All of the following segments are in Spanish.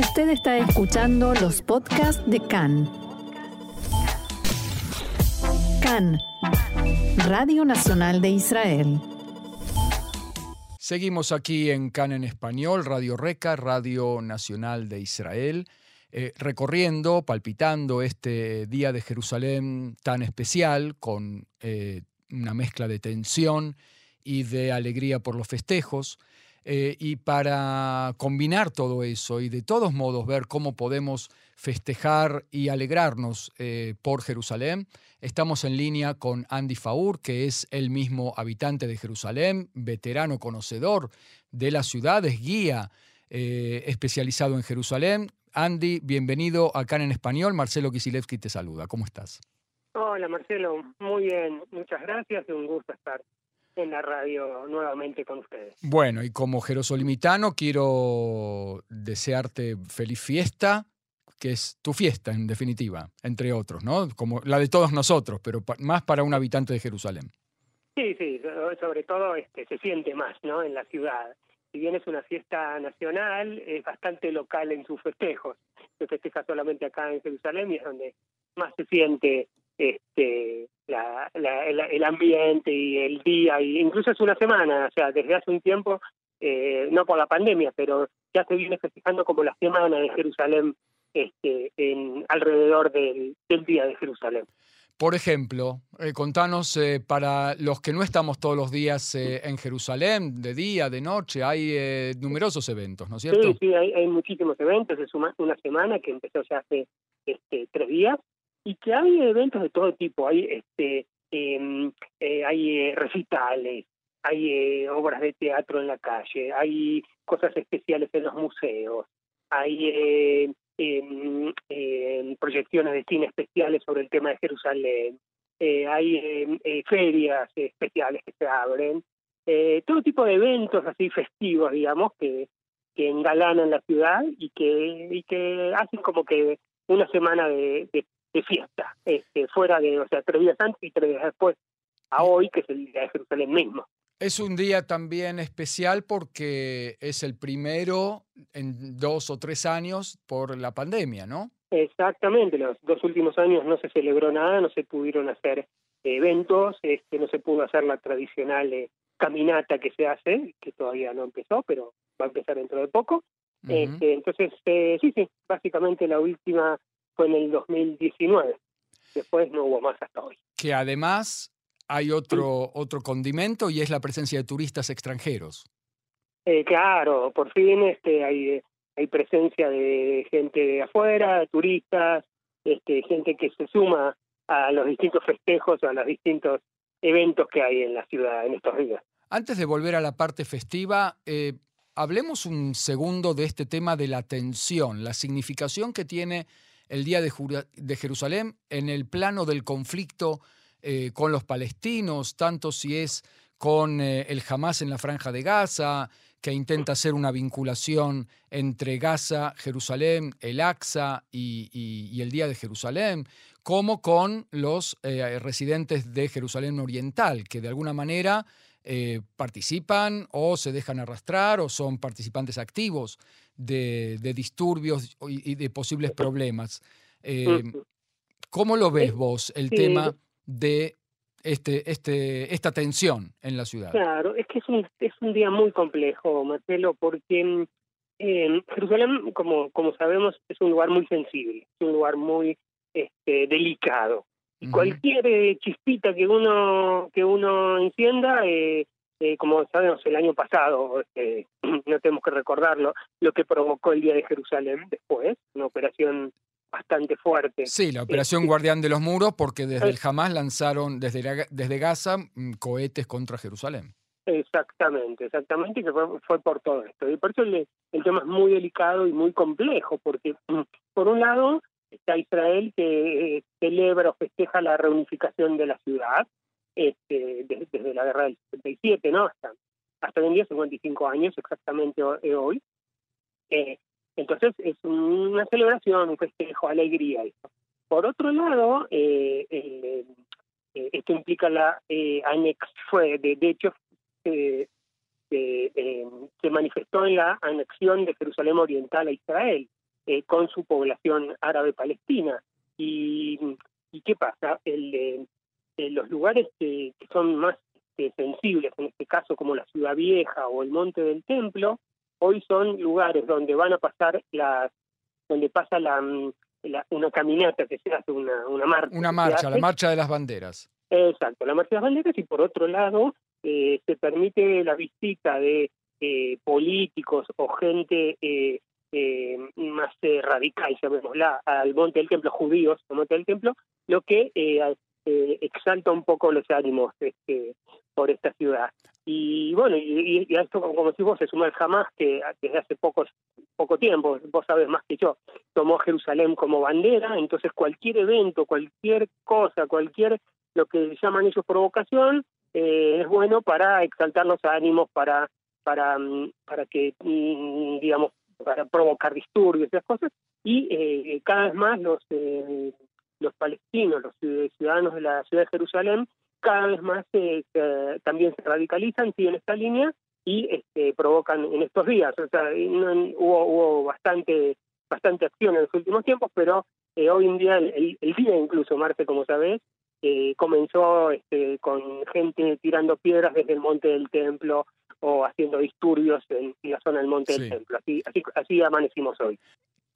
Usted está escuchando los podcasts de CAN. CAN, Radio Nacional de Israel. Seguimos aquí en CAN en español, Radio Reca, Radio Nacional de Israel, eh, recorriendo, palpitando este Día de Jerusalén tan especial, con eh, una mezcla de tensión y de alegría por los festejos. Eh, y para combinar todo eso y de todos modos ver cómo podemos festejar y alegrarnos eh, por Jerusalén, estamos en línea con Andy Faur, que es el mismo habitante de Jerusalén, veterano conocedor de la ciudad, es guía eh, especializado en Jerusalén. Andy, bienvenido acá en Español. Marcelo Kisilevsky te saluda. ¿Cómo estás? Hola Marcelo, muy bien, muchas gracias, un gusto estar en la radio nuevamente con ustedes. Bueno, y como jerosolimitano quiero desearte feliz fiesta, que es tu fiesta en definitiva, entre otros, ¿no? Como la de todos nosotros, pero más para un habitante de Jerusalén. Sí, sí, sobre todo este, se siente más, ¿no? En la ciudad. Si bien es una fiesta nacional, es bastante local en sus festejos. Se festeja solamente acá en Jerusalén y es donde más se siente este, la, el, ambiente y el día, y incluso es una semana, o sea, desde hace un tiempo, eh, no por la pandemia, pero ya se viene festejando como la semana de Jerusalén este, en, alrededor del, Día de Jerusalén. Por ejemplo, eh, contanos, eh, para los que no estamos todos los días en Jerusalén, de día, de noche, hay numerosos eventos, ¿no es cierto? Sí, sí, hay, hay muchísimos eventos. Es una, una semana que empezó ya hace este, tres días y que hay eventos de todo tipo, hay este em, eh, hay eh, recitales, hay eh, obras de teatro en la calle, hay cosas especiales en los museos, hay em, em, proyecciones de cine especiales sobre el tema de Jerusalén, hay ferias especiales que se abren, todo tipo de eventos así festivos, digamos, que, que engalanan la ciudad y que, y que hacen como que una semana de fiesta, este, fuera de, o sea, tres días antes y tres días después, a hoy, que es el día de Jerusalén mismo. Es un día también especial porque es el primero en dos o tres años por la pandemia, ¿no? Exactamente, los dos últimos años no se celebró nada, no se pudieron hacer eventos, este, no se pudo hacer la tradicional eh, caminata que se hace, que todavía no empezó, pero va a empezar dentro de poco. este, entonces, eh, sí, sí, básicamente la última en el 2019. Después no hubo más hasta hoy. Que además hay otro, otro condimento y es la presencia de turistas extranjeros. Eh, claro, por fin este, hay, hay presencia de gente de afuera, turistas, este, gente que se suma a los distintos festejos, a los distintos eventos que hay en la ciudad en estos días. Antes de volver a la parte festiva, eh, hablemos un segundo de este tema de la tensión, la significación que tiene el Día de, Jerusalén en el plano del conflicto eh, con los palestinos, tanto si es con eh, el Hamas en la franja de Gaza, que intenta hacer una vinculación entre Gaza, Jerusalén, el Aqsa y, el Día de Jerusalén, como con los eh, residentes de Jerusalén Oriental, que de alguna manera participan o se dejan arrastrar o son participantes activos de, disturbios y, de posibles problemas. Eh, ¿Cómo lo ves vos el tema de este, este, esta tensión en la ciudad? Claro, es que es un, es un día muy complejo, Marcelo, porque eh, Jerusalén, como, como sabemos, es un lugar muy sensible, es un lugar muy este, delicado. Y cualquier eh, chispita que uno que uno encienda eh, eh, como sabemos, el año pasado, eh, no tenemos que recordarlo, lo que provocó el Día de Jerusalén después, una operación bastante fuerte. Sí, la operación eh, Guardián de los Muros, porque desde el Hamas lanzaron desde, desde Gaza mm, cohetes contra Jerusalén. Exactamente, exactamente, que fue, por todo esto. Y por eso el, el, tema es muy delicado y muy complejo, porque mm, por un lado está Israel que celebra o festeja la reunificación de la ciudad, este, desde, la guerra del 77, ¿no? Hasta, hasta hoy en día, 55 años exactamente eh, hoy. Eh, entonces es una celebración, un festejo, alegría. Por otro lado, eh, eh, esto implica la anex, fue, de, de hecho, se manifestó en la anexión de Jerusalén Oriental a Israel. eh, con su población árabe palestina. Y, y qué pasa? El, los lugares que, son más este, sensibles, en este caso como la Ciudad Vieja o el Monte del Templo, hoy son lugares donde van a pasar las, donde pasa la, mm, una caminata que se hace, una, una marcha. Una marcha, la marcha de las banderas. Exacto, la marcha de las banderas y por otro lado eh, se permite la visita de eh, políticos o gente eh, eh, más eh, radical, llamémosla, al monte del templo, judíos al monte del templo, lo que eh, exalta un poco los ánimos este, por esta ciudad. Y bueno, y, y, esto, como si vos, se suma el Hamas, que desde hace pocos, poco tiempo, vos sabes más que yo, tomó Jerusalén como bandera, entonces cualquier evento, cualquier cosa, cualquier, lo que llaman ellos provocación, es bueno para exaltar los ánimos, para para, mm, para que, mm, digamos, para provocar disturbios esas cosas, y eh, cada vez más los, eh, los palestinos, los ciudadanos de la ciudad de Jerusalén, cada vez más eh, también se radicalizan, siguen esta línea y este, provocan en estos días. O sea, hubo, hubo bastante, bastante acción en los últimos tiempos, pero hoy en día, el, el, día incluso, Marte, como sabés, comenzó este, con gente tirando piedras desde el monte del templo, o haciendo disturbios en, la zona del Monte del Templo. Así, así, así amanecimos hoy.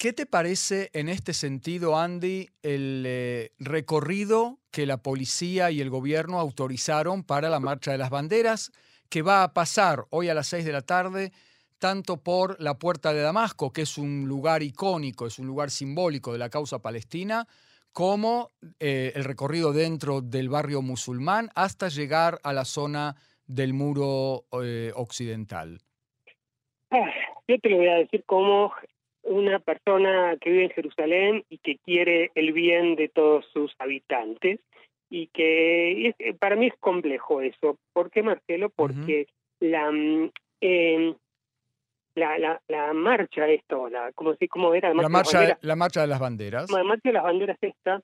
¿Qué te parece en este sentido, Andy, el eh, recorrido que la policía y el gobierno autorizaron para la Marcha de las Banderas, que va a pasar hoy a las seis de la tarde, tanto por la Puerta de Damasco, que es un lugar icónico, es un lugar simbólico de la causa palestina, como eh, el recorrido dentro del barrio musulmán hasta llegar a la zona del muro eh, occidental? Ah, yo te lo voy a decir como una persona que vive en Jerusalén y que quiere el bien de todos sus habitantes y que eh, para mí es complejo eso. ¿Por qué, Marcelo? Porque la, mm, em, la, la, la, marcha esto, la, como, como era la marcha, la marcha de las banderas. La marcha de las banderas esta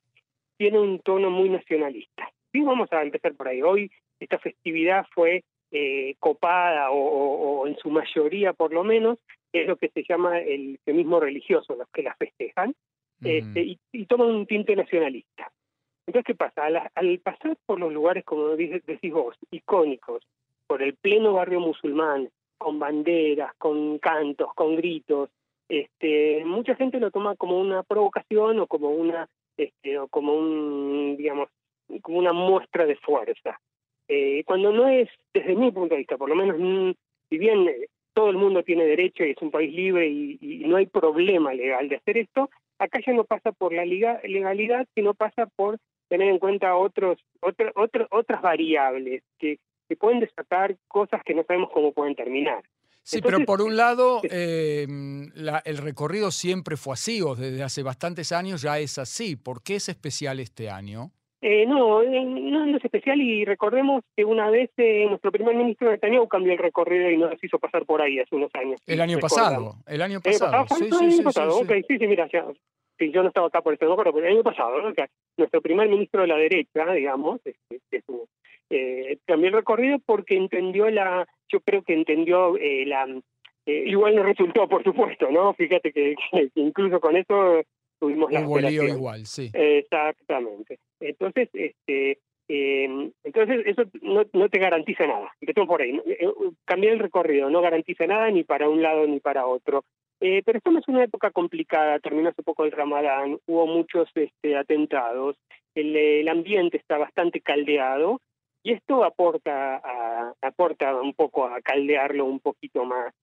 tiene un tono muy nacionalista. Sí, vamos a empezar por ahí. Hoy esta festividad fue eh, copada o, en su mayoría por lo menos, es lo que se llama el feminismo religioso, los que la festejan, este, y, toman un tinte nacionalista. Entonces, ¿qué pasa? Al, pasar por los lugares, como decís vos, icónicos, por el pleno barrio musulmán, con banderas, con cantos, con gritos, este, mucha gente lo toma como una provocación o como una, este, o como un, digamos, como una muestra de fuerza. Eh, cuando no es, desde mi punto de vista, por lo menos, mm, si bien eh, todo el mundo tiene derecho y es un país libre y, no hay problema legal de hacer esto, acá ya no pasa por la legalidad, sino pasa por tener en cuenta otros, otras variables que, que pueden desatar cosas que no sabemos cómo pueden terminar. Sí, pero por un lado, eh, el recorrido siempre fue así, o desde hace bastantes años ya es así. ¿Por qué es especial este año? Eh, no, no, es especial y recordemos que una vez eh, nuestro primer ministro Netanyahu cambió el recorrido y nos hizo pasar por ahí hace unos años. El año pasado, el año pasado. sí, sí, el año pasado, sí, sí, sí, mira, ya, yo no estaba acá por eso, no pero el año pasado, ¿no? nuestro primer ministro de la derecha, digamos, este, eh, cambió el recorrido porque entendió la, yo creo que entendió eh, la, eh, igual no resultó, por supuesto, ¿no? Fíjate que incluso con eso tuvimos la igual, sí. Exactamente. Entonces, este, em, entonces eso no, no, te garantiza nada. Empezamos por ahí. Eh, cambiar el recorrido no garantiza nada ni para un lado ni para otro. Eh, pero estamos en una época complicada, terminó hace poco el Ramadán, hubo muchos este, atentados, el, ambiente está bastante caldeado y esto aporta, a, aporta un poco a caldearlo un poquito más.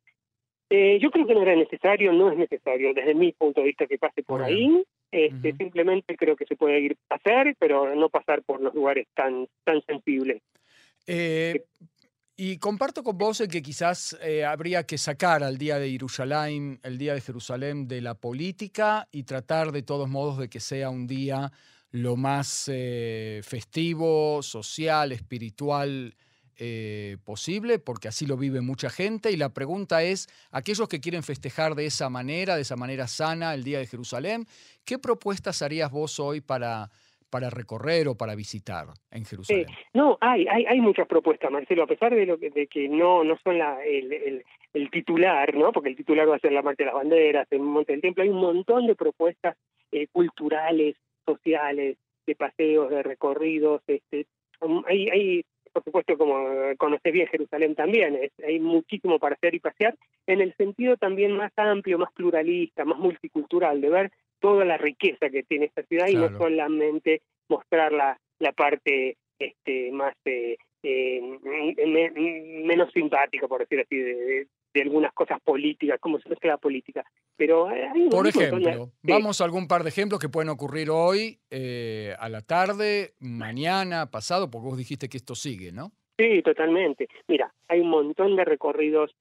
Eh, yo creo que no era necesario, no es necesario desde mi punto de vista que pase por ahí. Este, Simplemente creo que se puede ir a hacer, pero no pasar por los lugares tan, tan sensibles. Eh, y comparto con vos el que quizás eh, habría que sacar al Día de Jerusalén, el Día de Jerusalén, de la política y tratar de todos modos de que sea un día lo más festivo, social, espiritual eh, posible, porque así lo vive mucha gente. Y la pregunta es, aquellos que quieren festejar de esa manera, de esa manera sana, el Día de Jerusalén, ¿qué propuestas harías vos hoy para, para recorrer o para visitar en Jerusalén? no, hay, hay, hay muchas propuestas, Marcelo, a pesar de, lo que, de que no, no son la, el, el titular, ¿no? Porque el titular va a ser la marcha de las banderas, el monte del templo. Hay un montón de propuestas eh, culturales, sociales, de paseos, de recorridos. Este, hay, hay, por supuesto, como conoces bien Jerusalén también, hay muchísimo para hacer y pasear, en el sentido también más amplio, más pluralista, más multicultural, de ver toda la riqueza que tiene esta ciudad y no solamente mostrar la, la parte este, más eh, eh, menos simpática, por decir así, de, de, algunas cosas políticas, como se la política. Pero por ejemplo, vamos a algún par de ejemplos que pueden ocurrir hoy, eh, a la tarde, mañana, pasado, porque vos dijiste que esto sigue, ¿no? Sí, totalmente. Mira, hay un montón de recorridos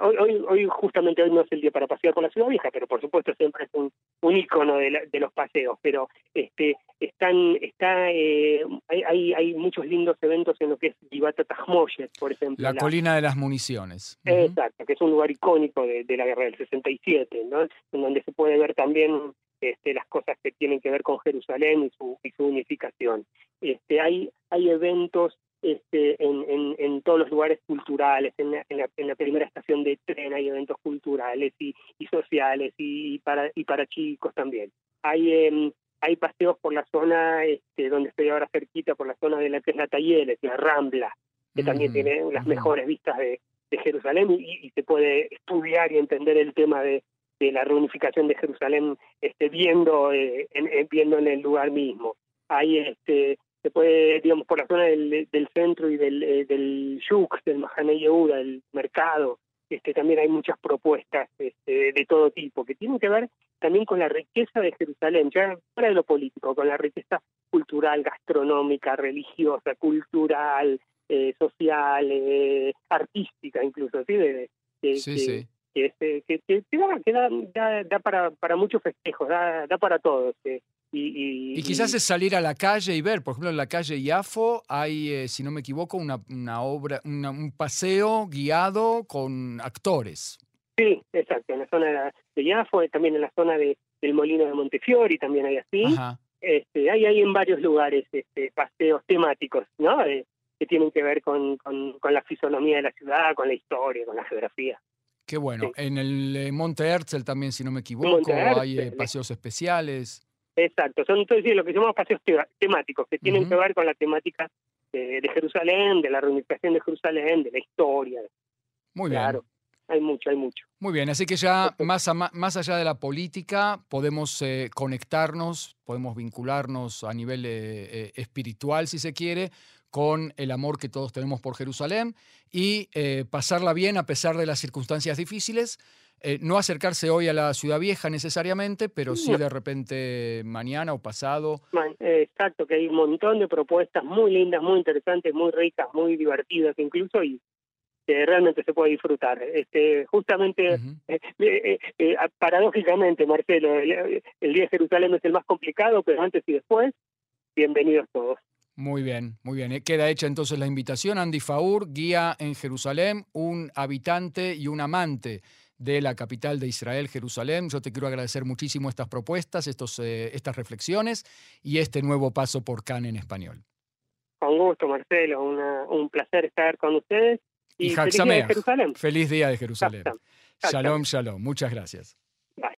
hoy, hoy, hoy, justamente hoy no es el día para pasear por la ciudad vieja, pero por supuesto siempre es un, un ícono de, los paseos. Pero este, están, está, eh, hay, hay, muchos lindos eventos en lo que es Givata Tajmoyes, por ejemplo. La, colina de las municiones. Exacto, que es un lugar icónico de, la guerra del 67, ¿no? En donde se puede ver también este, las cosas que tienen que ver con Jerusalén y su, y su unificación. Este, hay, hay eventos este, en, en, todos los lugares culturales, en la, en la, primera estación de tren hay eventos culturales y, y sociales y, para y para chicos también. Hay em, hay paseos por la zona este, donde estoy ahora cerquita, por la zona de la que es la Talleres, la Rambla, que también tiene las mejores vistas de, de Jerusalén y, se puede estudiar y entender el tema de, de la reunificación de Jerusalén este, viendo, eh, en, viendo en el lugar mismo. Hay este, se puede, digamos, por la zona del, del centro y del, eh, del Yuk, del Mahane Yehuda, del mercado, este, también hay muchas propuestas este, de todo tipo que tienen que ver también con la riqueza de Jerusalén, ya fuera de lo político, con la riqueza cultural, gastronómica, religiosa, cultural, eh, social, eh, artística incluso, ¿sí? De, sí, sí. Que, que, que, da, da, para, para muchos festejos, da, da para todos. Eh. Y, quizás es salir a la calle y ver, por ejemplo, en la calle Yafo hay, eh, si no me equivoco, una, una obra, un paseo guiado con actores. Sí, exacto, en la zona de Yafo, también en la zona de, del Molino de Montefiori, también hay así. Este, hay, hay en varios lugares este, paseos temáticos, ¿no? Eh, que tienen que ver con, con, la fisonomía de la ciudad, con la historia, con la geografía. Qué bueno. En el eh, Monte Herzl también, si no me equivoco, hay paseos especiales. Exacto, son entonces lo que llamamos paseos temáticos, que tienen que ver con la temática de, Jerusalén, de la reunificación de Jerusalén, de la historia. Muy bien. Claro, hay mucho, hay mucho. Muy bien, así que ya más, más allá de la política podemos eh, conectarnos, podemos vincularnos a nivel eh, eh, espiritual, si se quiere, con el amor que todos tenemos por Jerusalén y pasarla bien a pesar de las circunstancias difíciles eh, no acercarse hoy a la ciudad vieja necesariamente, pero sí de repente mañana o pasado. Exacto, que hay un montón de propuestas muy lindas, muy interesantes, muy ricas, muy divertidas incluso y que realmente se puede disfrutar. Este, justamente, eh, eh, paradójicamente, Marcelo, el, Día de Jerusalén es el más complicado, pero antes y después, bienvenidos todos. Muy bien, muy bien. Queda hecha entonces la invitación. Andy Faur, guía en Jerusalén, un habitante y un amante de la capital de Israel, Jerusalén. Yo te quiero agradecer muchísimo estas propuestas, estos, eh, estas reflexiones y este nuevo paso por CAN en español. Con gusto, Marcelo. un placer estar con ustedes. Y, feliz día de Jerusalén. Feliz día de Jerusalén. Shalom, shalom. Muchas gracias.